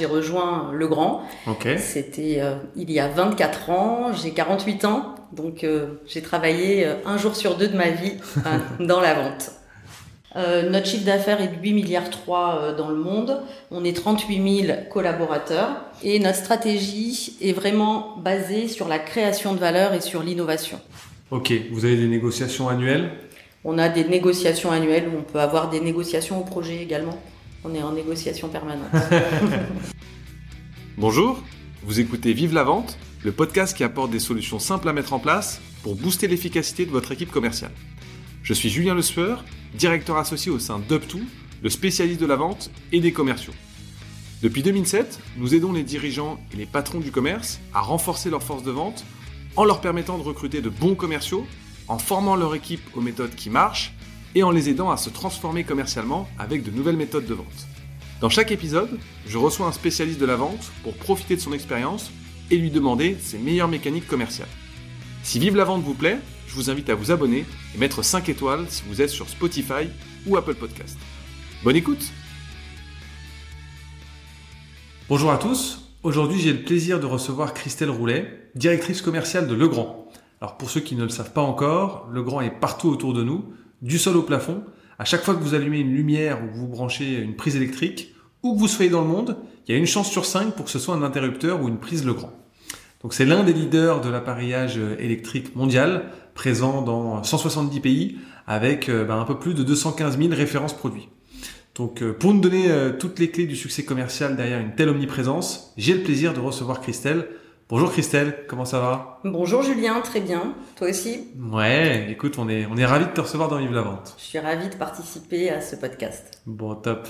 j'ai rejoint Le Grand. C'était il y a 24 ans, j'ai 48 ans, donc j'ai travaillé un jour sur deux de ma vie dans la vente. Euh, notre chiffre d'affaires est de 8 milliards 3 euh, dans le monde. On est 38 000 collaborateurs et notre stratégie est vraiment basée sur la création de valeur et sur l'innovation. Ok, vous avez des négociations annuelles? On a des négociations annuelles où on peut avoir des négociations au projet également. On est en négociation permanente. Bonjour, vous écoutez Vive la vente, le podcast qui apporte des solutions simples à mettre en place pour booster l'efficacité de votre équipe commerciale. Je suis Julien Le Sueur, directeur associé au sein d'UpTo, le spécialiste de la vente et des commerciaux. Depuis 2007, nous aidons les dirigeants et les patrons du commerce à renforcer leur force de vente en leur permettant de recruter de bons commerciaux, en formant leur équipe aux méthodes qui marchent et en les aidant à se transformer commercialement avec de nouvelles méthodes de vente. Dans chaque épisode, je reçois un spécialiste de la vente pour profiter de son expérience et lui demander ses meilleures mécaniques commerciales. Si Vive la vente vous plaît, je vous invite à vous abonner et mettre 5 étoiles si vous êtes sur Spotify ou Apple Podcast. Bonne écoute Bonjour à tous, aujourd'hui j'ai le plaisir de recevoir Christelle Roulet, directrice commerciale de Legrand. Alors pour ceux qui ne le savent pas encore, Legrand est partout autour de nous, du sol au plafond. À chaque fois que vous allumez une lumière ou que vous branchez une prise électrique, où que vous soyez dans le monde, il y a une chance sur 5 pour que ce soit un interrupteur ou une prise Legrand. Donc c'est l'un des leaders de l'appareillage électrique mondial, présent dans 170 pays, avec euh, ben, un peu plus de 215 000 références produits. Donc euh, pour nous donner euh, toutes les clés du succès commercial derrière une telle omniprésence, j'ai le plaisir de recevoir Christelle. Bonjour Christelle, comment ça va? Bonjour Julien, très bien. Toi aussi? Ouais, écoute, on est, on est ravis de te recevoir dans Vive la Vente. Je suis ravi de participer à ce podcast. Bon, top.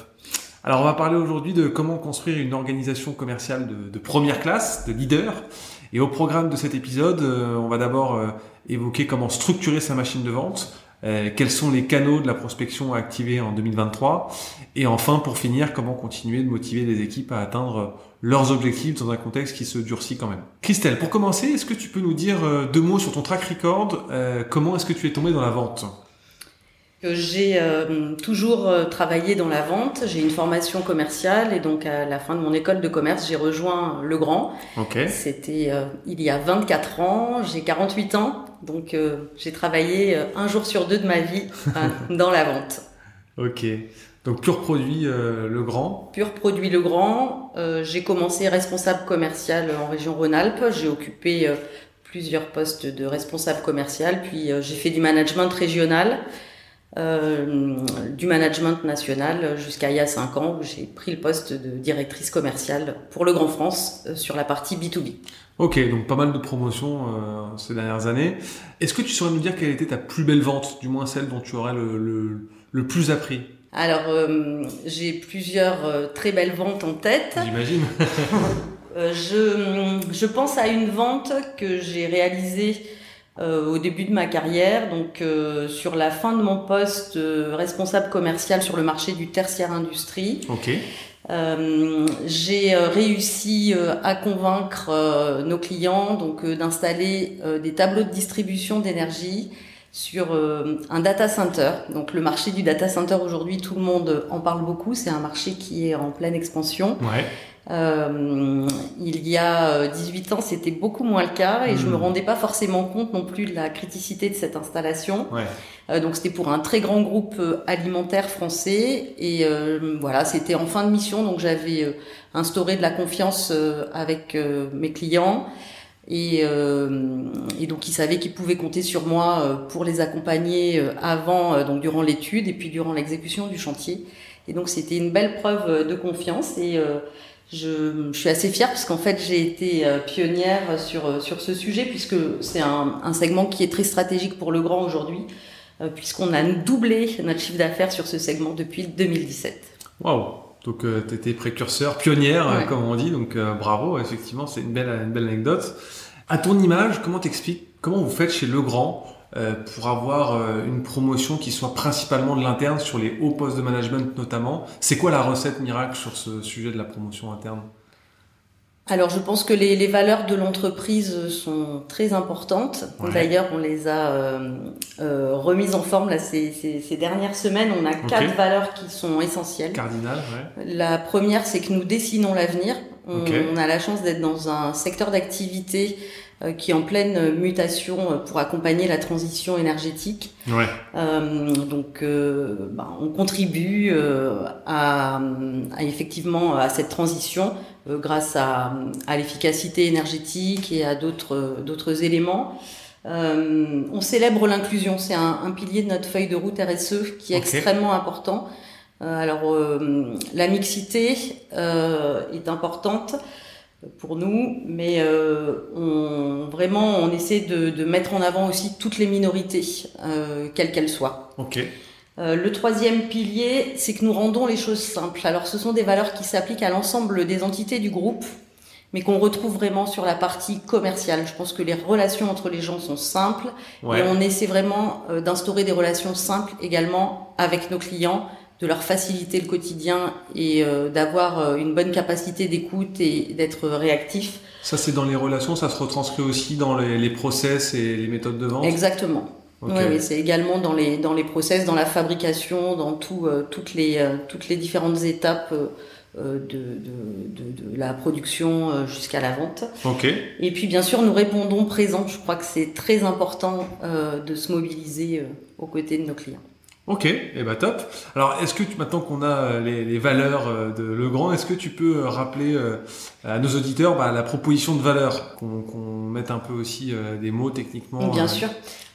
Alors on va parler aujourd'hui de comment construire une organisation commerciale de, de première classe, de leader. Et au programme de cet épisode, euh, on va d'abord euh, évoquer comment structurer sa machine de vente, euh, quels sont les canaux de la prospection à activer en 2023, et enfin, pour finir, comment continuer de motiver les équipes à atteindre leurs objectifs dans un contexte qui se durcit quand même? Christelle, pour commencer, est-ce que tu peux nous dire deux mots sur ton track record? Comment est-ce que tu es tombé dans la vente? J'ai euh, toujours euh, travaillé dans la vente. J'ai une formation commerciale et donc à la fin de mon école de commerce, j'ai rejoint Le Grand. C'était euh, il y a 24 ans. J'ai 48 ans, donc j'ai travaillé un jour sur deux de ma vie dans la vente. Ok. Donc pur produit Le Grand. Pur produit Le Grand. j'ai commencé responsable commercial en région Rhône-Alpes. J'ai occupé plusieurs postes de responsable commercial, puis j'ai fait du management régional. Euh, du management national jusqu'à il y a 5 ans où j'ai pris le poste de directrice commerciale pour le Grand France euh, sur la partie B2B. Ok, donc pas mal de promotions euh, ces dernières années. Est-ce que tu saurais nous dire quelle était ta plus belle vente, du moins celle dont tu aurais le, le, plus appris? Alors, j'ai plusieurs très belles ventes en tête. J'imagine. je, je pense à une vente que j'ai réalisée au début de ma carrière, donc euh, sur la fin de mon poste euh, responsable commercial sur le marché du tertiaire industrie. j'ai réussi à convaincre nos clients donc d'installer des tableaux de distribution d'énergie sur un data center. Donc le marché du data center aujourd'hui, tout le monde en parle beaucoup. C'est un marché qui est en pleine expansion. Ouais. Euh, il y a 18 euh, ans, c'était beaucoup moins le cas et je me hmm. rendais pas forcément compte non plus de la criticité de cette installation. Ouais. Euh, donc c'était pour un très grand groupe euh, alimentaire français et euh, voilà, c'était en fin de mission donc j'avais instauré de la confiance avec mes clients. Et, et, donc ils savaient qu'ils pouvaient compter sur moi pour les accompagner avant, donc durant l'étude et puis durant l'exécution du chantier. Et donc c'était une belle preuve de confiance et je, je, suis assez fière parce qu'en fait j'ai été euh, pionnière sur euh, sur ce sujet puisque c'est un, un, segment qui est très stratégique pour le grand aujourd'hui euh, puisqu'on a doublé notre chiffre d'affaires sur ce segment depuis 2017. Waouh Donc tu étais précurseur, pionnière comme on dit donc bravo effectivement c'est une belle une belle anecdote. À ton image comment t'expliques comment vous faites chez Legrand euh, pour avoir euh, une promotion qui soit principalement de l'interne sur les hauts postes de management notamment? C'est quoi la recette miracle sur ce sujet de la promotion interne? Alors je pense que les, les valeurs de l'entreprise sont très importantes. D'ailleurs, on les a euh, euh, remises en forme là, ces, ces, ces, dernières semaines. On a quatre valeurs qui sont essentielles. Cardinal, ouais. La première, c'est que nous dessinons l'avenir. On, on, a la chance d'être dans un secteur d'activité euh, qui est en pleine mutation euh, pour accompagner la transition énergétique. Ouais. Euh, donc, bah, on contribue à, à, effectivement à cette transition grâce à, à l'efficacité énergétique et à d'autres d'autres éléments. Euh, on célèbre l'inclusion, c'est un, un, pilier de notre feuille de route RSE qui est okay. extrêmement important. Euh, alors, euh, la mixité est importante pour nous, mais euh, on, vraiment on essaie de, de, mettre en avant aussi toutes les minorités, euh, quelles qu'elles soient. Ok. Euh, le troisième pilier, c'est que nous rendons les choses simples. Alors ce sont des valeurs qui s'appliquent à l'ensemble des entités du groupe, mais qu'on retrouve vraiment sur la partie commerciale. Je pense que les relations entre les gens sont simples ouais. et on essaie vraiment d'instaurer des relations simples également avec nos clients de leur faciliter le quotidien et euh, d'avoir euh, une bonne capacité d'écoute et d'être réactif. Ça, c'est dans les relations, ça se retranscrit aussi dans les, les process et les méthodes de vente? Exactement. Okay. Oui, oui c'est également dans les, dans les process, dans la fabrication, dans tout, euh, toutes, les, euh, toutes les différentes étapes euh, de, de, de, de, la production jusqu'à la vente. Okay. Et puis, bien sûr, nous répondons présents. Je crois que c'est très important de se mobiliser aux côtés de nos clients. Ok, et eh bah top. Alors, est-ce que tu, maintenant qu'on a les, les, valeurs de Legrand, est-ce que tu peux rappeler à nos auditeurs bah, la proposition de valeur, qu'on qu mette un peu aussi des mots techniquement Bien euh... sûr.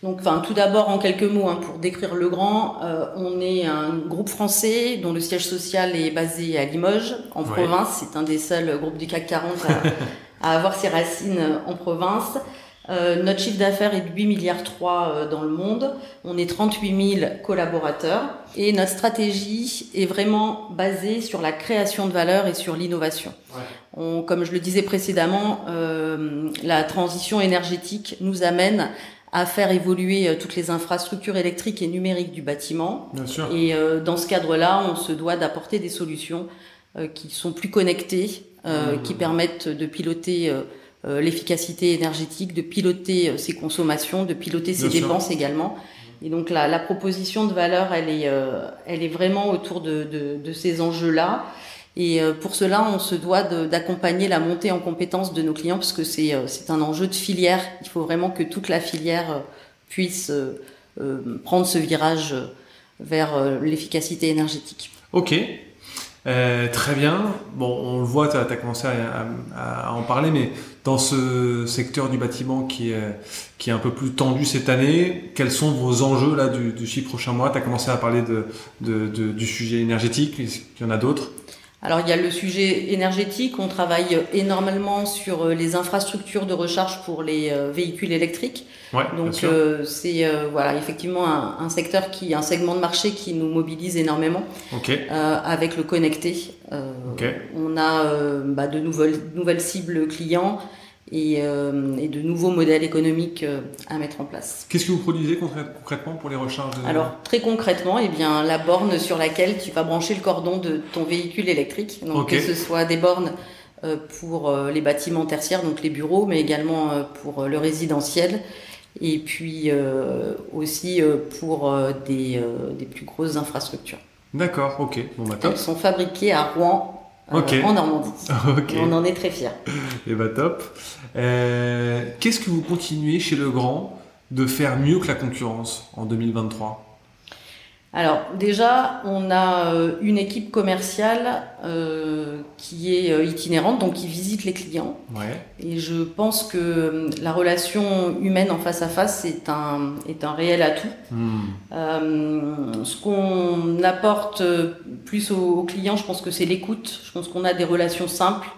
Donc, enfin, tout d'abord en quelques mots hein, pour décrire Legrand, euh, on est un groupe français dont le siège social est basé à Limoges, en ouais. province. C'est un des seuls groupes du CAC 40 à, à avoir ses racines en province. Euh, notre chiffre d'affaires est de 8 milliards 3 euh, dans le monde. On est 38 000 collaborateurs et notre stratégie est vraiment basée sur la création de valeur et sur l'innovation. Ouais. Comme je le disais précédemment, euh, la transition énergétique nous amène à faire évoluer euh, toutes les infrastructures électriques et numériques du bâtiment. Bien sûr. Et euh, dans ce cadre-là, on se doit d'apporter des solutions euh, qui sont plus connectées, mmh. qui permettent de piloter euh, l'efficacité énergétique, de piloter euh, ses consommations, de piloter ses Bien dépenses sûr. également. Et donc la, la, proposition de valeur, elle est, euh, elle est vraiment autour de, de, de ces enjeux-là. Et pour cela, on se doit d'accompagner la montée en compétences de nos clients, parce que c'est un enjeu de filière. Il faut vraiment que toute la filière puisse prendre ce virage vers l'efficacité énergétique. Ok, euh, très bien. Bon, on le voit, tu as, commencé à, en parler, mais dans ce secteur du bâtiment qui est, un peu plus tendu cette année, quels sont vos enjeux là du, du six prochains mois? Tu as commencé à parler du sujet énergétique, est-ce qu'il y en a d'autres? Alors il y a le sujet énergétique, on travaille énormément sur les infrastructures de recharge pour les véhicules électriques. Ouais, Donc euh, c'est euh, voilà effectivement un, un, secteur qui, un segment de marché qui nous mobilise énormément. Okay. Euh, avec le connecté, okay. on a bah, de nouvelles, nouvelles cibles clients et, euh, et, de nouveaux modèles économiques euh, à mettre en place. Qu'est-ce que vous produisez concrètement pour les recharges? De... Alors très concrètement, eh bien la borne sur laquelle tu vas brancher le cordon de ton véhicule électrique, donc okay. que ce soit des bornes euh, pour les bâtiments tertiaires, donc les bureaux, mais également pour le résidentiel, et puis aussi pour des, des plus grosses infrastructures. D'accord, ok. Bon, bah, top. Elles sont fabriquées à Rouen, okay. en Normandie. Okay. on en est très fiers. Et bah top. Euh, Qu'est-ce que vous continuez chez Legrand de faire mieux que la concurrence en 2023 alors déjà, on a une équipe commerciale euh, qui est euh, itinérante, donc qui visite les clients. Ouais. Et je pense que la relation humaine en face à face est un, est un réel atout. Mmh. Euh, ce qu'on apporte plus aux, aux, clients, je pense que c'est l'écoute. Je pense qu'on a des relations simples.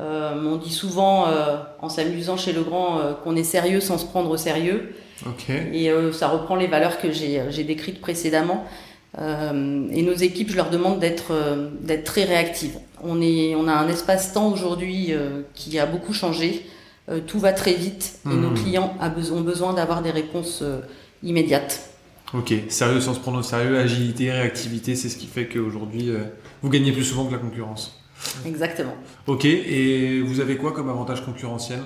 Euh, on dit souvent, euh, en s'amusant chez Legrand, euh, qu'on est sérieux sans se prendre au sérieux. Okay. Et ça reprend les valeurs que j'ai décrites précédemment. et nos équipes, je leur demande d'être d'être très réactives. On, est, on a un espace-temps aujourd'hui qui a beaucoup changé. tout va très vite et mmh. nos clients ont besoin d'avoir des réponses immédiates. Ok, sérieux sans se prendre au sérieux, agilité, réactivité, c'est ce qui fait qu'aujourd'hui, vous gagnez plus souvent que la concurrence. Exactement. Ok, et vous avez quoi comme avantage concurrentiel?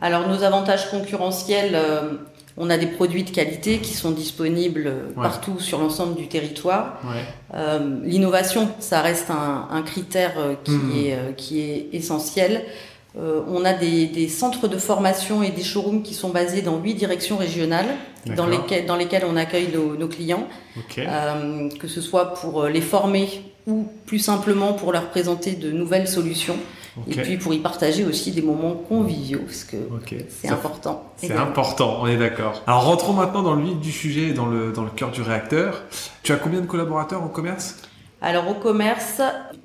Alors nos avantages concurrentiels, euh, on a des produits de qualité qui sont disponibles Ouais. partout sur l'ensemble du territoire. Ouais. Euh, L'innovation, ça reste un, un critère euh, qui, est, euh, qui est essentiel. Euh, on a des, des centres de formation et des showrooms qui sont basés dans huit directions régionales, dans lesquelles, dans lesquelles on accueille nos, nos clients, euh, que ce soit pour euh, les former ou plus simplement pour leur présenter de nouvelles solutions, et puis pour y partager aussi des moments conviviaux, parce que c'est important. C'est important, on est d'accord. Alors rentrons maintenant dans le vif du sujet, et dans le, dans le cœur du réacteur. Tu as combien de collaborateurs en commerce? Alors au commerce,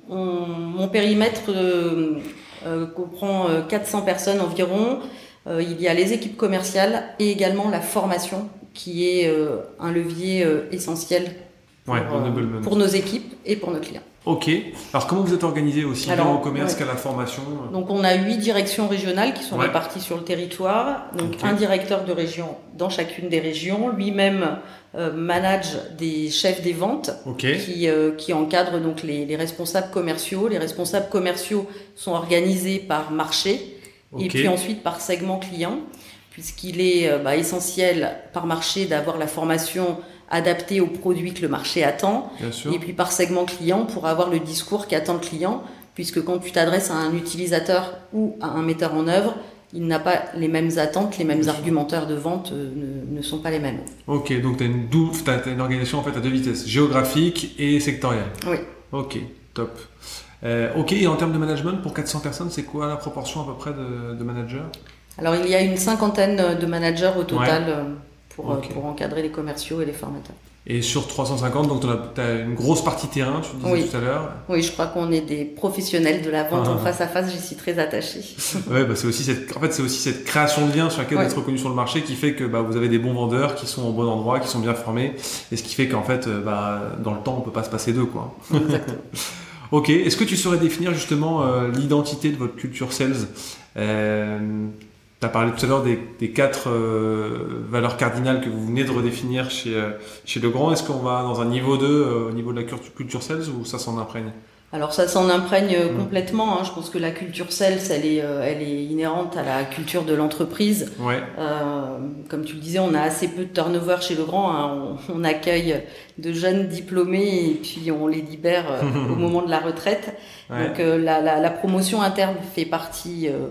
on- mon périmètre euh, euh, comprend euh, 400 personnes environ. Euh, il y a les équipes commerciales et également la formation qui est euh, un levier euh, essentiel Ouais, pour euh, pour nos équipes et pour nos clients. Ok. Alors comment vous êtes organisé aussi Alors, bien au commerce ouais. qu'à la formation Donc on a huit directions régionales qui sont Ouais. réparties sur le territoire. Donc un directeur de région dans chacune des régions. Lui-même euh, manage des chefs des ventes qui, euh, qui encadrent donc les, les responsables commerciaux. Les responsables commerciaux sont organisés par marché et puis ensuite par segment client, puisqu'il est euh, bah, essentiel par marché d'avoir la formation adaptée aux produits que le marché attend, et puis par segment client pour avoir le discours qu'attend le client, puisque quand tu t'adresses à un utilisateur ou à un metteur en œuvre, il n'a pas les mêmes attentes, les mêmes Bien sûr. argumentaires de vente euh, ne, ne sont pas les mêmes. Ok, donc tu as une, organisation en fait à deux vitesses, géographique et sectorielle. Oui. Ok, top. Euh, ok, et en termes de management, pour 400 personnes, c'est quoi la proportion à peu près de, de managers? Alors il y a une cinquantaine de managers au total euh, pour, euh, pour encadrer les commerciaux et les formateurs. Et sur 350, donc tu as, une grosse partie terrain, tu disais Oui. tout à l'heure. Oui, je crois qu'on est des professionnels de la vente Ah. en face à face, j'y suis très attachée. Ouais, bah c'est aussi cette, en fait, c'est aussi cette création de lien sur laquelle Ouais. vous êtes reconnu sur le marché qui fait que bah, vous avez des bons vendeurs qui sont au bon endroit, qui sont bien formés, et ce qui fait qu'en fait, euh, bah, dans le temps, on peut pas se passer d'eux, quoi. Exactement. Ok, est-ce que tu saurais définir justement euh, l'identité de votre culture sales? Euh, Tu as parlé tout à l'heure des, des quatre euh, valeurs cardinales que vous venez de redéfinir chez, euh, chez Legrand. Est-ce qu'on va dans un niveau 2 euh, au niveau de la culture sales ou ça s'en imprègne? Alors ça s'en imprègne euh, Mm. complètement. hein. Je pense que la culture sales, elle est, euh, elle est inhérente à la culture de l'entreprise. Ouais, Euh, comme tu le disais, on a assez peu de turnover chez Legrand. hein. On, on accueille de jeunes diplômés et puis on les libère au moment de la retraite. ouais. Donc euh, la, la- la promotion interne fait partie euh,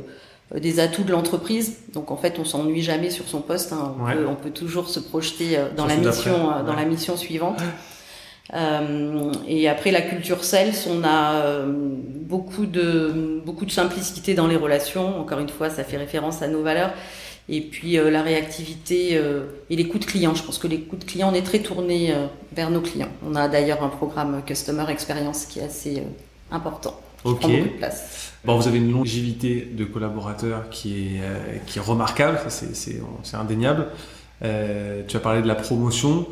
des atouts de l'entreprise. Donc en fait, on s'ennuie jamais sur son poste. hein. On, Ouais. peut, on peut toujours se projeter euh, dans la mission, euh, dans la mission suivante. Euh, et après la culture sales, on a euh, beaucoup de beaucoup de simplicité dans les relations. Encore une fois, ça fait référence à nos valeurs. Et puis euh, la réactivité euh, et les coûts de clients. Je pense que les coûts de clients, on est très tourné euh, vers nos clients. On a d'ailleurs un programme Customer Experience qui est assez euh, important, Ok. prend beaucoup de place. Bon, vous avez une longévité de collaborateurs qui est, euh, qui est remarquable, c'est- indéniable. Euh, tu as parlé de la promotion.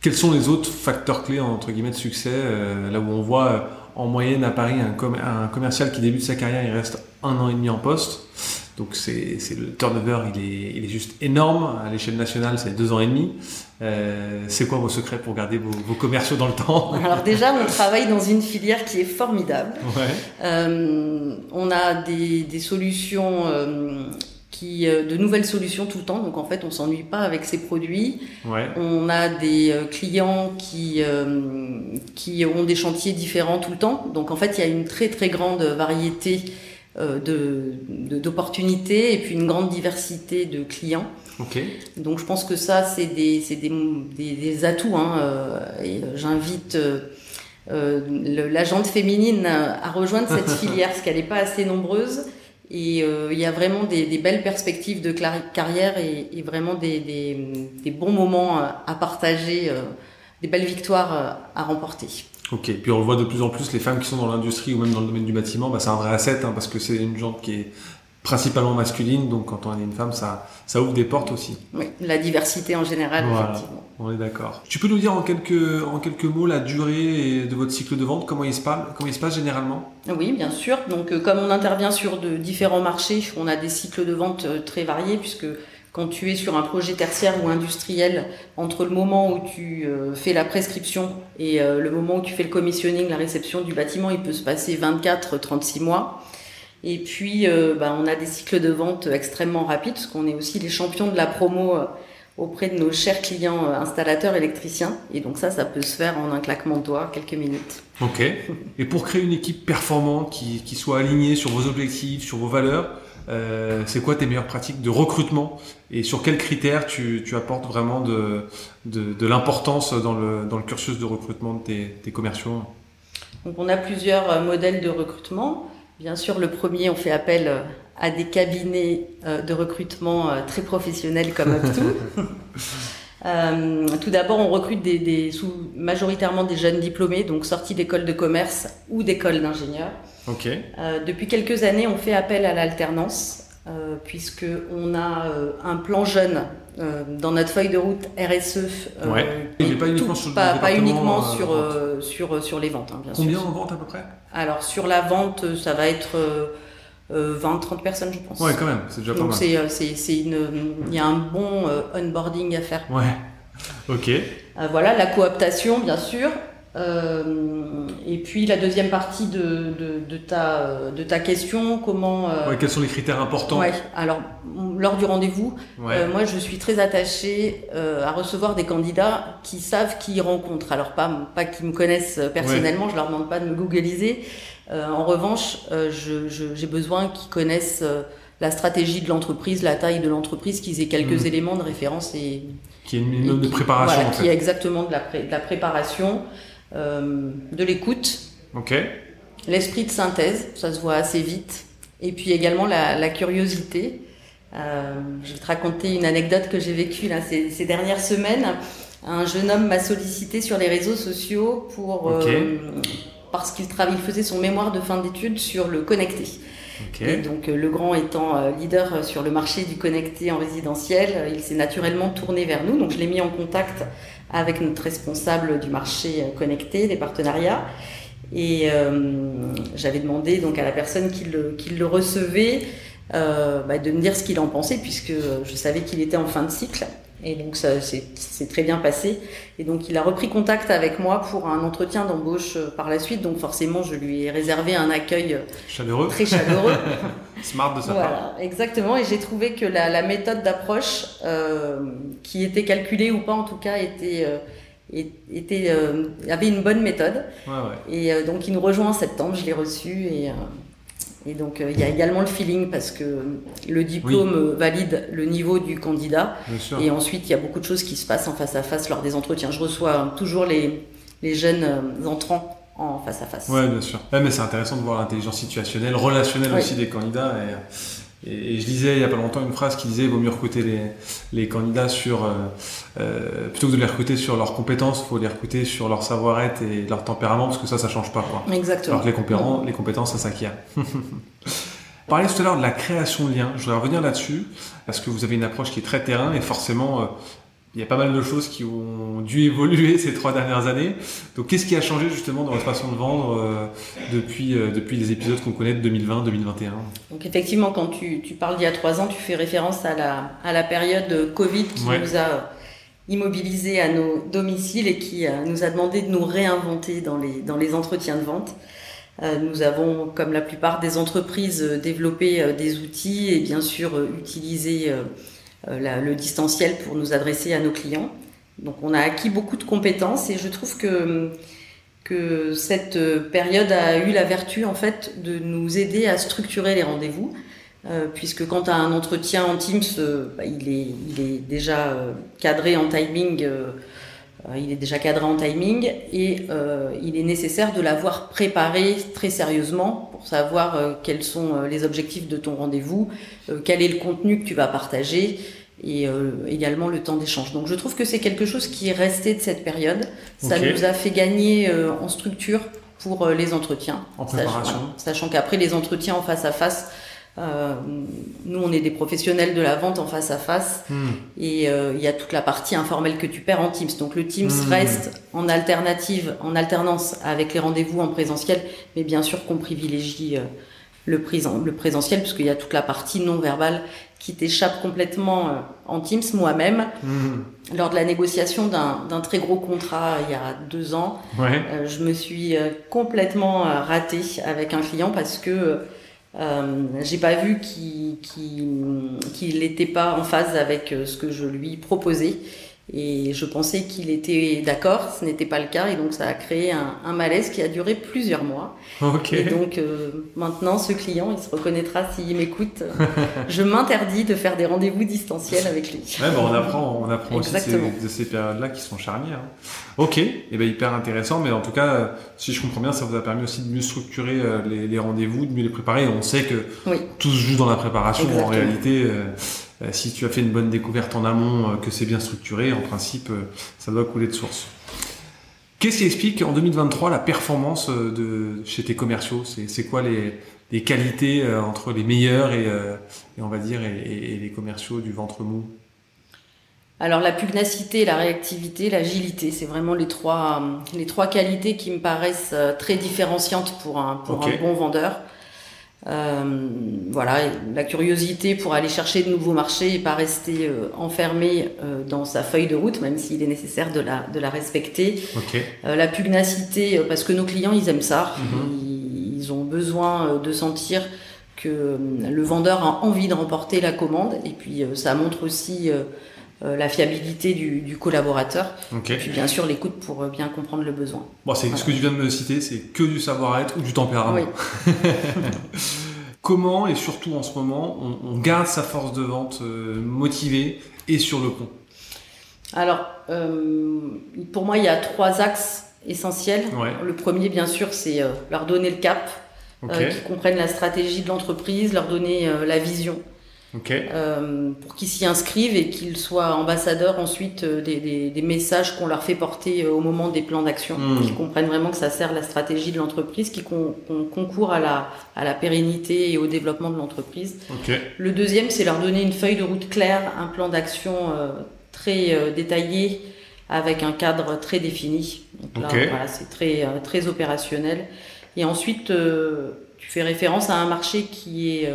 Quels sont les autres facteurs clés entre guillemets de succès euh, Là où on voit en moyenne à Paris un, com- un commercial qui débute sa carrière, il reste un an et demi en poste. Donc c'est c'est le turnover, il est, il est juste énorme. À l'échelle nationale, c'est deux ans et demi. Euh, c'est quoi vos secrets pour garder vos, vos commerciaux dans le temps Alors déjà, on travaille dans une filière qui est formidable. Ouais. Euh, on a des, des solutions, euh, qui, de nouvelles solutions tout le temps. Donc en fait, on s'ennuie pas avec ces produits. Ouais. On a des clients qui qui ont des chantiers différents tout le temps. Donc en fait, il y a une très très grande variété de de- d'opportunités et puis une grande diversité de clients. Donc je pense que ça, c'est des, des, des, des atouts. Hein, euh, et euh, j'invite euh, la jante féminine à, à rejoindre cette filière, parce qu'elle n'est pas assez nombreuse. Et euh, il y a vraiment des, des belles perspectives de carrière et, et vraiment des, des, des bons moments à partager, euh, des belles victoires à remporter. Ok, puis on le voit de plus en plus, les femmes qui sont dans l'industrie ou même dans le domaine du bâtiment, bah, c'est un vrai asset hein, parce que c'est une jante qui est principalement masculine, donc quand on est une femme, ça, ça ouvre des portes aussi. Oui, la diversité en général, Voilà. effectivement. On est d'accord. Tu peux nous dire en quelques, en quelques mots la durée de votre cycle de vente, comment il se passe, comment il se passe généralement? Oui, bien sûr. Donc, euh, comme on intervient sur de différents marchés, on a des cycles de vente euh, très variés puisque quand tu es sur un projet tertiaire ou industriel, entre le moment où tu fais la prescription et le moment où tu fais le commissioning, la réception du bâtiment, il peut se passer 24-36 mois. Et puis, bah, on a des cycles de vente extrêmement rapides, parce qu'on est aussi les champions de la promo auprès de nos chers clients euh, installateurs électriciens. Et donc ça, ça peut se faire en un claquement de doigts, quelques minutes. Ok. Et pour créer une équipe performante qui, qui soit alignée sur vos objectifs, sur vos valeurs, euh, c'est quoi tes meilleures pratiques de recrutement et sur quels critères tu, tu apportes vraiment de, de, de l'importance dans le, dans le cursus de recrutement de tes, tes commerciaux? Donc on a plusieurs euh, modèles de recrutement. Bien sûr, le premier, on fait appel à des cabinets euh, de recrutement euh, très professionnels comme UpTo. euh, tout d'abord, on recrute des, des, sous, majoritairement des jeunes diplômés, donc sortis d'écoles de commerce ou d'écoles d'ingénieurs. Okay. Euh, depuis quelques années, on fait appel à l'alternance, euh, puisque on a euh, un plan jeune dans notre feuille de route RSE. ouais. N'est pas uniquement sur, pas, pas uniquement sur, sur, sur les ventes. Hein, bien Combien sûr. en vente à peu près? Alors sur la vente, ça va être euh, 20-30 personnes, je pense. Ouais, quand même, c'est déjà pas Donc mal. c'est, une, il y a un bon euh, onboarding à faire. Ouais. Ok. Euh, voilà, la cooptation, bien sûr. Euh, et puis la deuxième partie de, de, de, ta, de ta question, comment... euh, Ouais, quels sont les critères importants ouais, alors lors du rendez-vous, Ouais. euh, moi je suis très attachée à recevoir des candidats qui savent qui ils rencontrent. Alors pas, pas qu'ils me connaissent personnellement, je leur demande pas de me googliser. En revanche, je, je, j'ai besoin qu'ils connaissent la stratégie de l'entreprise, la taille de l'entreprise, qu'ils aient quelques Mhm. éléments de référence et, Qui est une minimum de qui- préparation voilà, en qui fait. est exactement de la, pré- de la préparation, de l'écoute, Ok. l'esprit de synthèse, ça se voit assez vite, et puis également la, la curiosité. Euh, je vais te raconter une anecdote que j'ai vécue là, ces, ces dernières semaines. Un jeune homme m'a sollicité sur les réseaux sociaux pour euh, parce qu'il il faisait son mémoire de fin d'études sur le connecté. Ok. Et donc euh, Legrand étant euh, leader sur le marché du connecté en résidentiel, euh, il s'est naturellement tourné vers nous. Donc je l'ai mis en contact avec notre responsable du marché euh, connecté, des partenariats. Et euh, j'avais demandé donc à la personne qui le, recevait euh, bah, de me dire ce qu'il en pensait, puisque je savais qu'il était en fin de cycle. Et donc ça s'est c'est très bien passé. Et donc il a repris contact avec moi pour un entretien d'embauche euh, par la suite. Donc forcément, je lui ai réservé un accueil euh, Chaleureux. très chaleureux. Smart de sa part. Voilà, exactement. Et j'ai trouvé que la, la méthode d'approche, euh, qui était calculée ou pas en tout cas, était, euh, euh, avait une bonne méthode. Ouais, ouais. Et donc il nous rejoint en septembre, je l'ai reçu. Et, et donc euh, il y a également le feeling parce que le diplôme euh, valide le niveau du candidat. Bien sûr. Et ensuite, il y a beaucoup de choses qui se passent en face à face lors des entretiens. Je reçois toujours les, les jeunes euh, entrants en face à face. Ouais, bien sûr. Ouais, mais c'est intéressant de voir l'intelligence situationnelle, relationnelle Oui. aussi des candidats. Et, et, je lisais il y a pas longtemps une phrase qui disait il vaut mieux recruter les, les candidats sur. euh, euh, plutôt que de les recruter sur leurs compétences, il faut les recruter sur leur savoir-être et leur tempérament, parce que ça, ça change pas. Quoi. Exactement. Alors que les compétences, les compétences ça s'acquiert. On parlait tout à l'heure de la création de liens. Je voudrais revenir là-dessus, parce que vous avez une approche qui est très terrain, et forcément, euh, il y a pas mal de choses qui ont dû évoluer ces trois dernières années. Donc, qu'est-ce qui a changé justement dans votre façon de vendre euh, depuis, euh, depuis les épisodes qu'on connaît de 2020-2021 Donc effectivement, quand tu, tu parles d'il y a trois ans, tu fais référence à la, à la période Covid qui Ouais. nous a immobilisés à nos domiciles et qui euh, nous a demandé de nous réinventer dans les, dans les entretiens de vente. Euh, nous avons, comme la plupart des entreprises, euh, développé euh, des outils et bien sûr euh, utilisé euh, euh, la- le distanciel pour nous adresser à nos clients. Donc on a acquis beaucoup de compétences et je trouve que cette euh, période a eu la vertu en fait de nous aider à structurer les rendez-vous, euh, puisque quand as un entretien en Teams, euh, bah, il, est, déjà euh, cadré en timing, euh, euh, il est déjà cadré en timing, et euh, il est nécessaire de l'avoir préparé très sérieusement pour savoir euh, quels sont euh, les objectifs de ton rendez-vous, euh, quel est le contenu que tu vas partager, et euh, également le temps d'échange. Donc je trouve que c'est quelque chose qui est resté de cette période. Ça nous a fait gagner euh, en structure pour euh, les entretiens. En préparation. Sachant, sachant qu'après les entretiens en face à face, euh, nous on est des professionnels de la vente en face à face Hmm. et euh, il y a toute la partie informelle que tu perds en Teams. Donc le Teams Hmm. reste en alternative, en alternance avec les rendez-vous en présentiel, mais bien sûr qu'on privilégie euh, le, présent, le présentiel, puisqu'il y a toute la partie non verbale qui t'échappe complètement euh, en Teams. Moi-même, Mhm. lors de la négociation d'un très gros contrat il y a deux ans, Ouais. je me suis complètement ratée avec un client parce que euh, j'ai pas vu qu'il n'était pas en phase avec euh, ce que je lui proposais. Et je pensais qu'il était d'accord, ce n'était pas le cas, et donc ça a créé un, un malaise qui a duré plusieurs mois. Ok. Et donc euh, maintenant, ce client, il se reconnaîtra s'il m'écoute. je m'interdis de faire des rendez-vous distanciels avec lui. Ouais, bah, on apprend, on apprend aussi de ces, de ces périodes-là qui sont charnières. hein. Ok, et ben hyper intéressant, mais en tout cas, si je comprends bien, ça vous a permis aussi de mieux structurer euh, les, les rendez-vous, de mieux les préparer. Et on sait que Oui. tout se joue dans la préparation. En réalité, euh, si tu as fait une bonne découverte en amont, euh, que c'est bien structuré, en principe, euh, ça doit couler de source. Qu'est-ce qui explique en 2023 la performance euh, de chez tes commerciaux? C'est quoi les, les qualités euh, entre les meilleurs et, euh, et on va dire et, et- et les commerciaux du ventre mou? Alors la pugnacité, la réactivité, l'agilité, c'est vraiment les trois, euh, les trois qualités qui me paraissent euh, très différenciantes pour un, pour Ok. un bon vendeur. Euh, voilà, la curiosité pour aller chercher de nouveaux marchés et pas rester euh, enfermé euh, dans sa feuille de route, même s'il est nécessaire de la, de la respecter. Ok. Euh, la pugnacité, parce que nos clients, ils aiment ça. Mhm. Ils, ils ont besoin de sentir que le vendeur a envie de remporter la commande. Et puis, ça montre aussi euh, la fiabilité du, du collaborateur. Ok. Et puis, bien sûr, l'écoute pour euh, bien comprendre le besoin. Bon, c'est ce que tu viens de me citer, c'est que du savoir-être ou du tempérament. Oui. Comment et surtout en ce moment, on, on garde sa force de vente euh, motivée et sur le pont? Alors, pour moi, il y a trois axes essentiels. Ouais. Le premier, bien sûr, c'est leur donner le cap, qu'ils comprennent la stratégie de l'entreprise, leur donner la vision. Ok. euh, pour qu'ils s'y inscrivent et qu'ils soient ambassadeurs ensuite euh, des, des- des messages qu'on leur fait porter euh, au moment des plans d'action, Mm. qu'ils comprennent vraiment que ça sert la stratégie de l'entreprise, qui con- qu'on concourt à la, à la pérennité et au développement de l'entreprise. Ok. Le deuxième, c'est leur donner une feuille de route claire, un plan d'action euh, très euh, détaillé avec un cadre très défini. Donc là, Ok. voilà, c'est très, euh, très opérationnel. Et ensuite, euh, tu fais référence à un marché qui est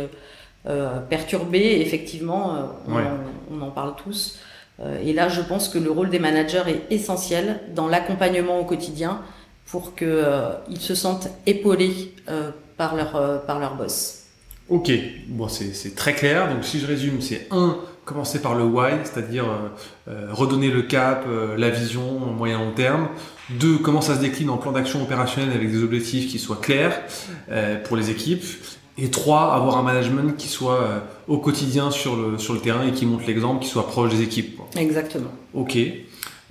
euh, euh, perturbé, effectivement, euh, on, Ouais. en, on en parle tous. Euh, et là, je pense que le rôle des managers est essentiel dans l'accompagnement au quotidien pour qu'ils se sentent épaulés euh, par, leur, euh, par leur boss. Ok. Bon, c'est c'est très clair. Donc, si je résume, c'est un, commencer par le why, c'est-à-dire euh, euh, redonner le cap, euh, la vision moyen long terme. Deux, comment ça se décline en plan d'action opérationnel avec des objectifs qui soient clairs euh, pour les équipes. Et trois, avoir un management qui soit euh, au quotidien sur le, sur le terrain et qui montre l'exemple, qui soit proche des équipes. quoi. Exactement. Ok.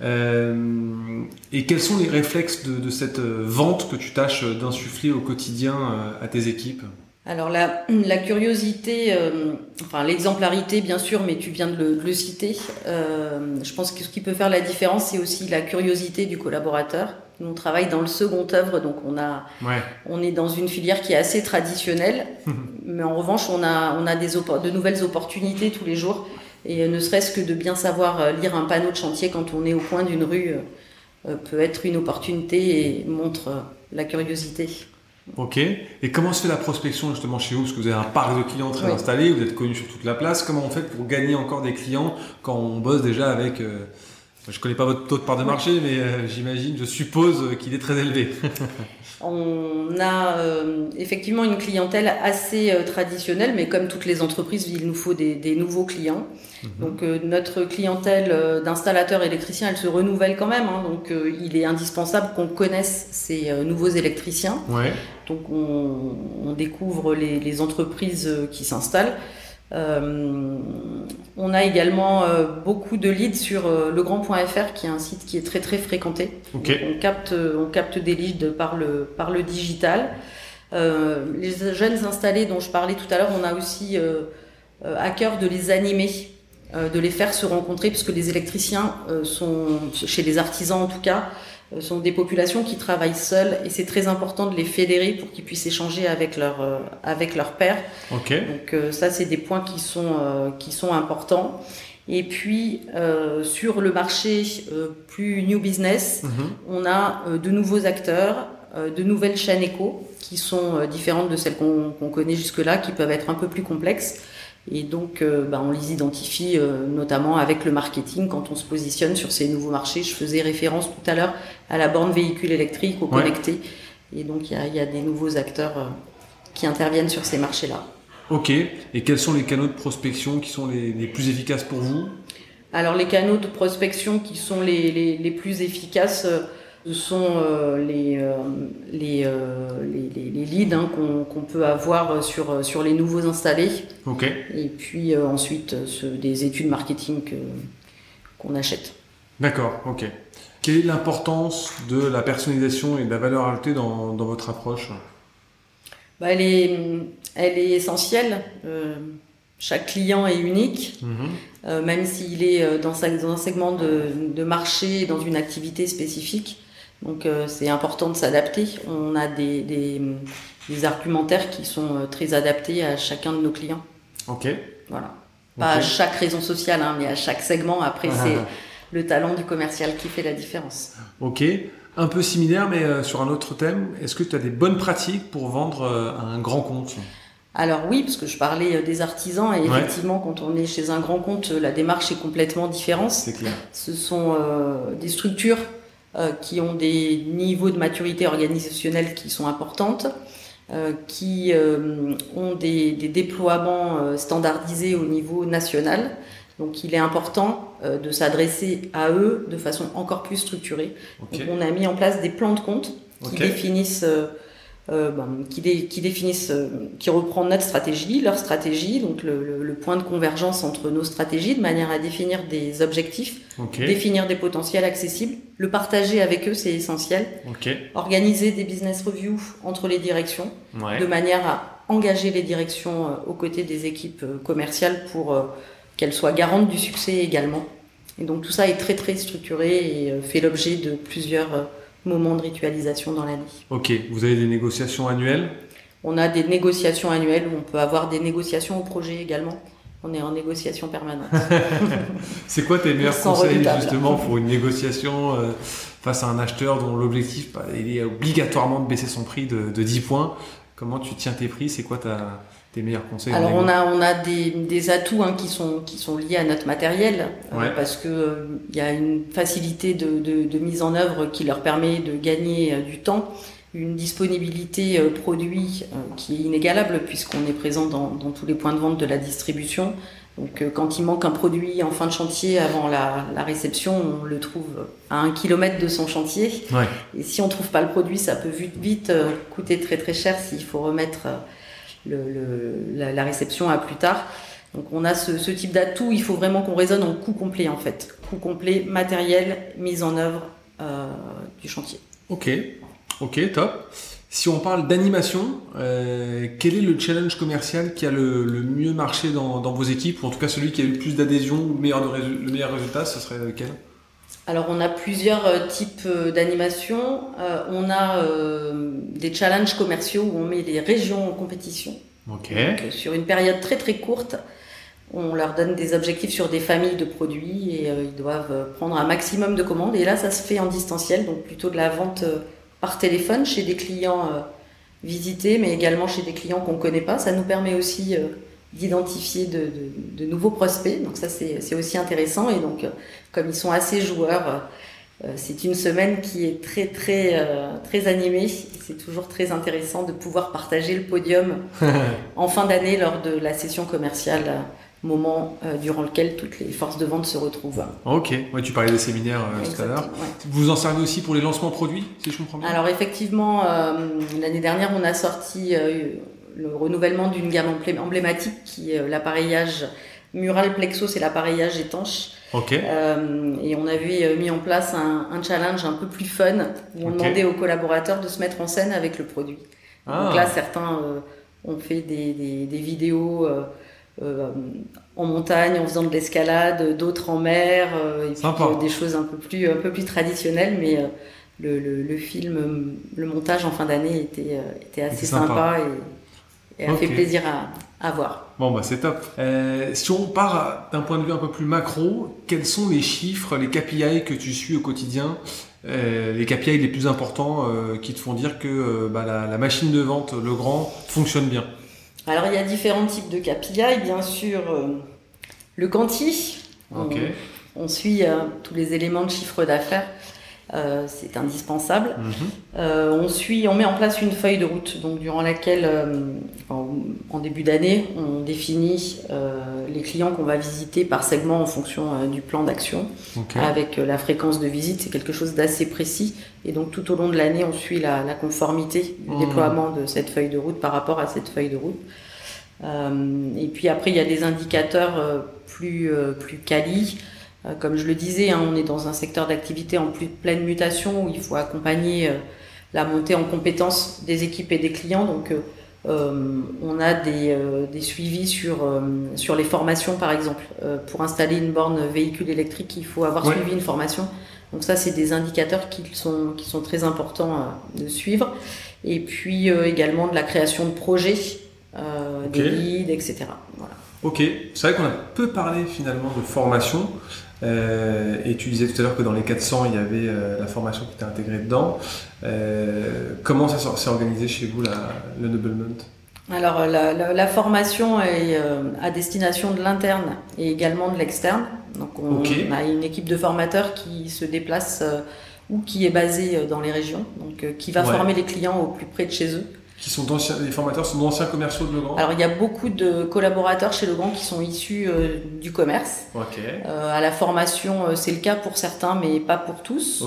Euh, et quels sont les réflexes de, de cette euh, vente que tu tâches d'insuffler au quotidien à tes équipes? Alors la, la curiosité, euh, enfin l'exemplarité bien sûr, mais tu viens de le, de le citer. Euh, je pense que ce qui peut faire la différence, c'est aussi la curiosité du collaborateur. Nous on travaille dans le second œuvre, donc on a, Ouais. on est dans une filière qui est assez traditionnelle, mais en revanche on a, on a des de nouvelles opportunités tous les jours. Et euh, ne serait-ce que de bien savoir euh, lire un panneau de chantier quand on est au coin d'une rue euh, euh, peut être une opportunité et montre euh, la curiosité. Ok. Et comment se fait la prospection justement chez vous? Parce que vous avez un parc de clients très Oui. installé, vous êtes connu sur toute la place. Comment on fait pour gagner encore des clients quand on bosse déjà avec... euh, je connais pas votre taux de part de marché, mais euh, j'imagine, je suppose qu'il est très élevé. On a euh, effectivement une clientèle assez euh, traditionnelle, mais comme toutes les entreprises, il nous faut des, des nouveaux clients. Donc euh, notre clientèle d'installateurs électriciens, elle se renouvelle quand même. hein. donc il est indispensable qu'on connaisse ces nouveaux électriciens. Ouais. Donc on, on découvre les, les entreprises qui s'installent. Euh, on a également euh, beaucoup de leads sur euh, legrand.fr qui est un site qui est très très fréquenté. On capte, on capte des leads par le, par le digital. Les jeunes installés dont je parlais tout à l'heure, on a aussi à cœur de les animer, de les faire se rencontrer, puisque les électriciens sont, chez les artisans en tout cas, sont des populations qui travaillent seules et c'est très important de les fédérer pour qu'ils puissent échanger avec leur, euh, avec leurs pairs. Ok. Donc euh, ça, c'est des points qui sont, euh, qui sont importants. Et puis, euh, sur le marché euh, plus new business, Mhm. on a euh, de nouveaux acteurs de nouvelles chaînes éco qui sont différentes de celles qu'on connaît jusque-là, qui peuvent être un peu plus complexes. Et donc, bah, on les identifie notamment avec le marketing quand on se positionne sur ces nouveaux marchés. Je faisais référence tout à l'heure à la borne véhicule électrique, au connecté. Et donc, il y a, y a, des nouveaux acteurs qui interviennent sur ces marchés-là. Ok. Et quels sont les canaux de prospection qui sont les, les plus efficaces pour vous? Alors les canaux de prospection qui sont les, les, les plus efficaces, euh, ce sont euh, les, euh, les, les, les, leads hein, qu'on peut avoir sur, sur les nouveaux installés. Ok. Et puis ensuite des études marketing qu'on achète. D'accord, ok. Quelle est l'importance de la personnalisation et de la valeur ajoutée dans, dans votre approche? Bah, elle, est, elle est essentielle. Euh, chaque client est unique, mhm. euh, même s'il est euh, dans, un segment de, de, marché, dans une activité spécifique. Donc c'est important de s'adapter. On a des, des, des, argumentaires qui sont très adaptés à chacun de nos clients. Ok. Voilà. Pas à chaque raison sociale, hein, mais à chaque segment. Après, c'est le talent du commercial qui fait la différence. Ok un peu similaire, mais euh, sur un autre thème. Est-ce que tu as des bonnes pratiques pour vendre euh, un grand compte? Alors oui, parce que je parlais euh, des artisans et effectivement, quand on est chez un grand compte, la démarche est complètement différente. C'est clair. Ce sont des structures qui ont des niveaux de maturité organisationnelle qui sont importantes, qui ont des, des déploiements standardisés au niveau national. Donc il est important euh, de s'adresser à eux de façon encore plus structurée. Donc, on a mis en place des plans de compte qui définissent, euh, euh ben, qui, qui, définissent, euh, qui reprend notre stratégie, leur stratégie, donc le, le, point de convergence entre nos stratégies, de manière à définir des objectifs, définir des potentiels accessibles, le partager avec eux, c'est essentiel. Organiser des business reviews entre les directions, de manière à engager les directions aux côtés des équipes commerciales pour qu'elle soit garante du succès également. Et donc tout ça est très très structuré et euh, fait l'objet de plusieurs moments de ritualisation dans l'année. Ok, vous avez des négociations annuelles? On a des négociations annuelles on peut avoir des négociations au projet également. On est en négociation permanente. C'est quoi tes meilleurs conseils justement pour une négociation euh, face à un acheteur dont l'objectif bah, il est obligatoirement de baisser son prix de, de 10 points? Comment tu tiens tes prix? C'est quoi ta, tes meilleurs conseils Alors on a on a des, des atouts hein, qui sont qui sont liés à notre matériel euh, parce que il euh, y a une facilité de, de, de, mise en œuvre qui leur permet de gagner euh, du temps, une disponibilité produit qui est inégalable puisqu'on est présent dans, dans tous les points de vente de la distribution. Donc quand il manque un produit en fin de chantier avant la, la réception, on le trouve à un kilomètre de son chantier. Ouais. Et si on trouve pas le produit, ça peut vite vite coûter très très cher s'il faut remettre la, réception à plus tard. Donc on a ce, type d'atout, il faut vraiment qu'on raisonne en coût complet en fait. Coût complet, matériel, mise en œuvre euh, du chantier. Ok, ok, top. Si on parle d'animation, euh, quel est le challenge commercial qui a le, mieux marché dans, vos équipes, ou en tout cas celui qui a eu le plus d'adhésion, le le meilleur résultat, ce serait lequel? Alors on a plusieurs euh, types euh, d'animation. Euh, on a des challenges commerciaux où on met les régions en compétition. sur une période très très courte, on leur donne des objectifs sur des familles de produits et ils doivent prendre un maximum de commandes. Et là, ça se fait en distanciel, donc plutôt de la vente par téléphone chez des clients visités, mais également chez des clients qu'on ne connaît pas. Ça nous permet aussi d'identifier de, de, de, nouveaux prospects. Donc ça, c'est aussi intéressant. Et donc, comme ils sont assez joueurs, euh, c'est une semaine qui est très, très, euh, très animée. C'est toujours très intéressant de pouvoir partager le podium en fin d'année lors de la session commerciale moment durant lequel toutes les forces de vente se retrouvent. Ok, ouais, tu parlais des séminaires tout à l'heure. Vous en servez aussi pour les lancements produits, si je comprends bien? Alors effectivement, l'année dernière, on a sorti le renouvellement d'une gamme emblématique qui est euh, l'appareillage mural plexo, c'est l'appareillage étanche. Euh, et on avait euh, mis en place un, un, challenge un peu plus fun où on demandait aux collaborateurs de se mettre en scène avec le produit. Donc ah. là, certains euh, ont fait des, des, des vidéos euh, en montagne en faisant de l'escalade, d'autres en mer, et puis, des choses un peu plus, un peu plus traditionnelles, mais le, le, le, film, le montage en fin d'année était, était assez sympa. sympa et, et a fait plaisir à, à, voir. Bon, bah c'est top. Euh, si on part d'un point de vue un peu plus macro, quels sont les chiffres, les KPI que tu suis au quotidien les KPI les plus importants qui te font dire que bah, la, machine de vente Le Grand fonctionne bien? Alors il y a différents types de KPI, bien sûr le quanti. On, suit tous les éléments de chiffre d'affaires euh, c'est indispensable. Mhm. Euh, on suit, on met en place une feuille de route, donc durant laquelle, euh, en, début d'année, on définit les clients qu'on va visiter par segment en fonction du plan d'action, avec la fréquence de visite. C'est quelque chose d'assez précis, et donc tout au long de l'année, on suit la, conformité du mhm. déploiement de cette feuille de route par rapport à cette feuille de route. et puis après, il y a des indicateurs plus plus quali. Euh, comme je le disais, hein, on est dans un secteur d'activité en plus pleine mutation où il faut accompagner euh, la montée en compétences des équipes et des clients. Donc, euh, on a des, des suivis sur, sur les formations, par exemple. pour installer une borne véhicule électrique, il faut avoir suivi une formation. Donc ça, c'est des indicateurs qui sont, qui sont très importants de suivre. Et puis également de la création de projets, des leads, etc. Voilà. Ok, c'est vrai qu'on a peu parlé finalement de formation. Euh, et tu disais tout à l'heure que dans les 400, il y avait euh, la formation qui était intégrée dedans. Euh, comment ça s'est organisé chez vous, la, le Noblement Alors, la, formation est à destination de l'interne et également de l'externe. Donc, on, a une équipe de formateurs qui se déplace ou qui est basée dans les régions, donc qui va former les clients au plus près de chez eux qui sont les formateurs sont d'anciens commerciaux de Legrand Alors il y a beaucoup de collaborateurs chez Legrand qui sont issus euh, du commerce. Euh, à la formation, euh, c'est le cas pour certains, mais pas pour tous.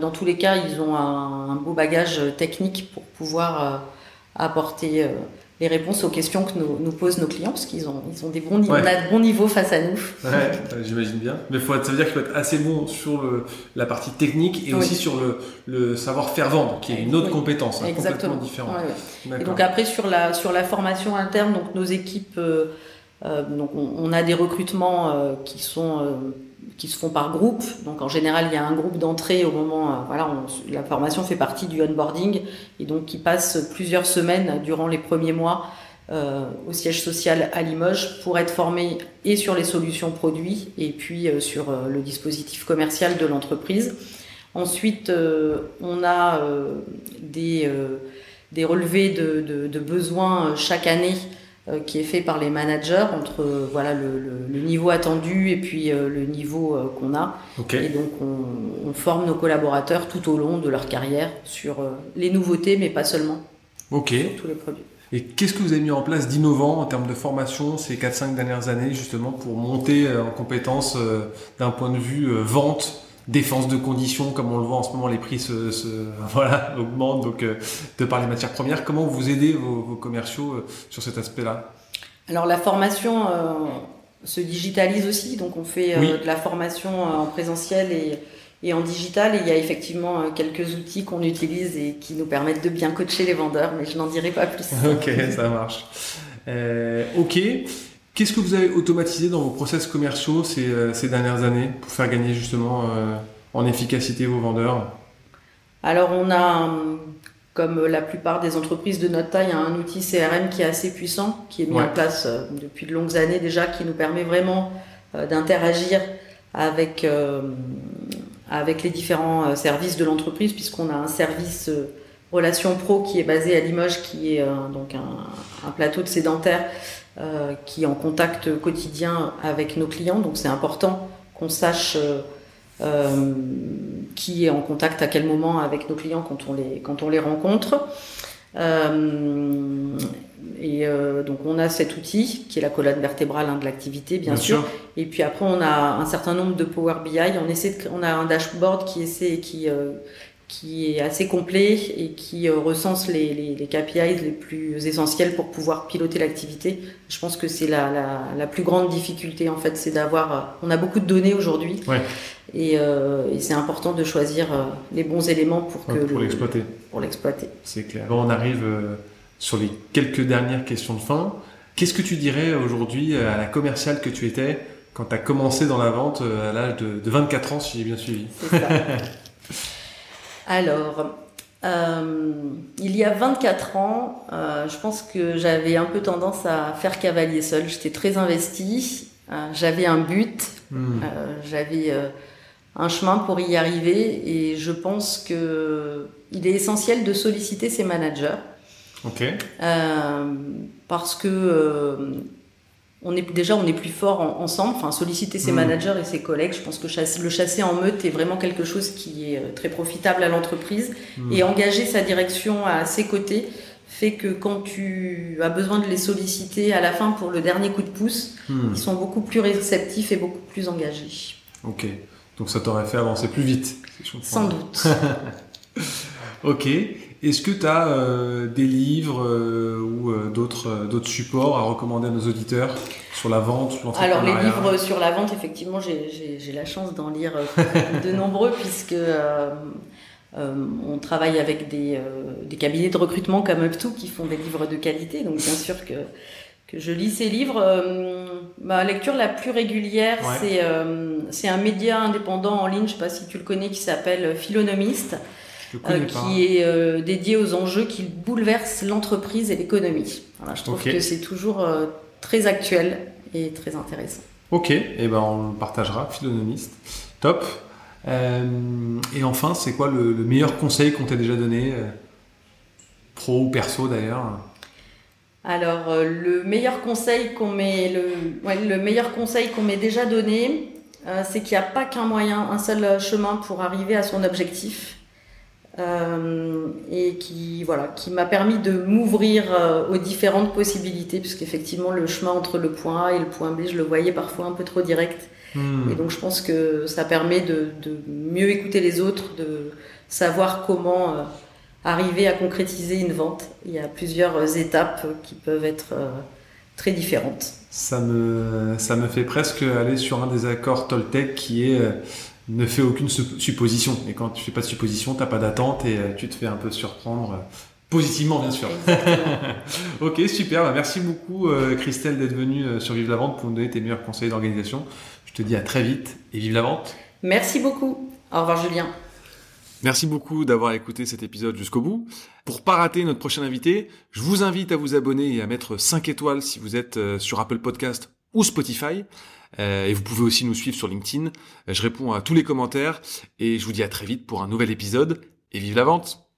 Dans tous les cas, ils ont un, un beau bagage technique pour pouvoir apporter les réponses aux questions que nous, nous posent nos clients, parce qu'ils ont, ils ont des bons niveaux, on a de bons niveaux face à nous. Ouais, j'imagine bien. Mais faut, ça veut dire qu'il faut être assez bon sur le, la partie technique et aussi sur le, le savoir-faire vendre, qui est une autre compétence, hein, complètement différente. Et donc après, sur la, sur la formation interne, donc nos équipes, euh, euh, donc on, a des recrutements euh, qui sont qui se font par groupe. Donc en général, il y a un groupe d'entrée au moment, euh, voilà, la formation fait partie du onboarding et donc qui passe plusieurs semaines durant les premiers mois euh, au siège social à Limoges pour être formé et sur les solutions produits et puis euh, sur le dispositif commercial de l'entreprise. Ensuite, on a des, relevés de, besoins chaque année qui est fait par les managers entre euh, voilà le, le, niveau attendu et puis euh, le niveau qu'on a. Et donc on, on, forme nos collaborateurs tout au long de leur carrière sur les nouveautés, mais pas seulement. Ok. Sur tous les produits. Et qu'est-ce que vous avez mis en place d'innovant en termes de formation ces 4-5 dernières années justement pour monter en compétences d'un point de vue vente défense de conditions, comme on le voit en ce moment, les prix se, se voilà, augmentent, donc euh, de par les matières premières. Comment vous aidez vos, vos commerciaux euh, sur cet aspect-là? Alors la formation euh, se digitalise aussi, donc on fait de la formation en présentiel et, et en digital. Et il y a effectivement quelques outils qu'on utilise et qui nous permettent de bien coacher les vendeurs, mais je n'en dirai pas plus. ok, ça marche. ok. Qu'est-ce que vous avez automatisé dans vos process commerciaux ces, euh, ces dernières années pour faire gagner justement euh, en efficacité vos vendeurs? Alors on a, comme la plupart des entreprises de notre taille, un outil CRM qui est assez puissant, qui est mis en place euh, depuis de longues années déjà, qui nous permet vraiment d'interagir avec, avec les différents services de l'entreprise, puisqu'on a un service relation pro qui est basé à Limoges, qui est donc un, un plateau de sédentaires euh, qui est en contact quotidien avec nos clients. Donc c'est important qu'on sache euh, euh, qui est en contact à quel moment avec nos clients quand on les, quand on les rencontre. Euh, et euh, donc on a cet outil qui est la colonne vertébrale hein, de l'activité, bien, sûr. Et puis après on a un certain nombre de Power BI. On essaie, de, on a un dashboard qui essaie, qui qui est assez complet et qui euh, recense les, les, les, KPIs les plus essentiels pour pouvoir piloter l'activité. Je pense que c'est la, la, la, plus grande difficulté en fait, c'est d'avoir. Euh, on a beaucoup de données aujourd'hui ouais. et, euh, et c'est important de choisir les bons éléments pour que pour l'exploiter. Pour l'exploiter. C'est clair. Bon, on arrive sur les quelques dernières questions de fin. Qu'est-ce que tu dirais aujourd'hui à la commerciale que tu étais quand tu as commencé dans la vente à l'âge de, de 24 ans, si j'ai bien suivi? C'est ça. Alors, euh, il y a 24 ans, euh, je pense que j'avais un peu tendance à faire cavalier seul. J'étais très investie, euh, j'avais un but, hmm. j'avais un chemin pour y arriver. Et je pense que il est essentiel de solliciter ses managers. Ok. Parce que on est déjà on est plus fort ensemble. Enfin, solliciter ses Mm. managers et ses collègues. Je pense que chasse- le chasser en meute est vraiment quelque chose qui est euh, très profitable à l'entreprise. Mm. Et engager sa direction à ses côtés fait que quand tu as besoin de les solliciter à la fin pour le dernier coup de pouce, Hmm. ils sont beaucoup plus réceptifs et beaucoup plus engagés. Ok. Donc ça t'aurait fait avancer plus vite. si je comprends Sans doute. Ok. Est-ce que tu as des livres euh, ou euh, d'autres euh, d'autres supports à recommander à nos auditeurs sur la vente, Alors les livres sur la vente, effectivement, j'ai- j'ai j'ai la chance d'en lire euh, de nombreux puisque euh, euh, on travaille avec des, euh, des cabinets de recrutement comme Up2 qui font des livres de qualité. Donc bien sûr que, que je lis ces livres. Euh, ma lecture la plus régulière, Ouais. c'est euh, c'est un média indépendant en ligne, je sais pas si tu le connais, qui s'appelle Philonomiste, euh, qui est euh, dédié aux enjeux qui bouleversent l'entreprise et l'économie. Voilà, je trouve que c'est toujours euh, très actuel et très intéressant. Ok, et ben on le partagera, philonomiste. Top. Et enfin, c'est quoi le, le meilleur conseil qu'on t'ait déjà donné, pro ou perso d'ailleurs? Alors, le meilleur conseil qu'on m'ait le, ouais, le meilleur conseil qu'on m'ait déjà donné, c'est qu'il n'y a pas qu'un moyen, un seul chemin pour arriver à son objectif, et qui voilà, qui m'a permis de m'ouvrir euh, aux différentes possibilités, puisqu'effectivement le chemin entre le point A et le point B, je le voyais parfois un peu trop direct. Hmm. Et donc je pense que ça permet de, de mieux écouter les autres, de savoir comment euh, arriver à concrétiser une vente. Il y a plusieurs étapes qui peuvent être euh, très différentes. Ça me, ça me fait presque aller sur un des accords Toltec qui est euh, ne fais aucune sup- supposition. Et quand tu fais pas de supposition, t'as pas d'attente et euh, tu te fais un peu surprendre. euh, Positivement, bien sûr. Ok, super. Bah, merci beaucoup, euh, Christelle, d'être venue euh, sur Vive la Vente pour nous donner tes meilleurs conseils d'organisation. Je te dis à très vite et vive la vente. Merci beaucoup. Au revoir Julien. Merci beaucoup d'avoir écouté cet épisode jusqu'au bout. Pour pas rater notre prochain invité, je vous invite à vous abonner et à mettre 5 étoiles si vous êtes euh, sur Apple Podcast ou Spotify. Euh, et vous pouvez aussi nous suivre sur LinkedIn. Euh, Je réponds à tous les commentaires et je vous dis à très vite pour un nouvel épisode et vive la vente